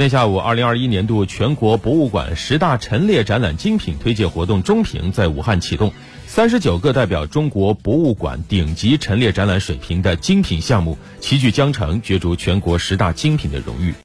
今天下午二零二一年度全国博物馆十大陈列展览精品推介活动中评在武汉启动三十九个代表中国博物馆顶级陈列展览水平的精品项目齐聚江城角逐全国十大精品的荣誉。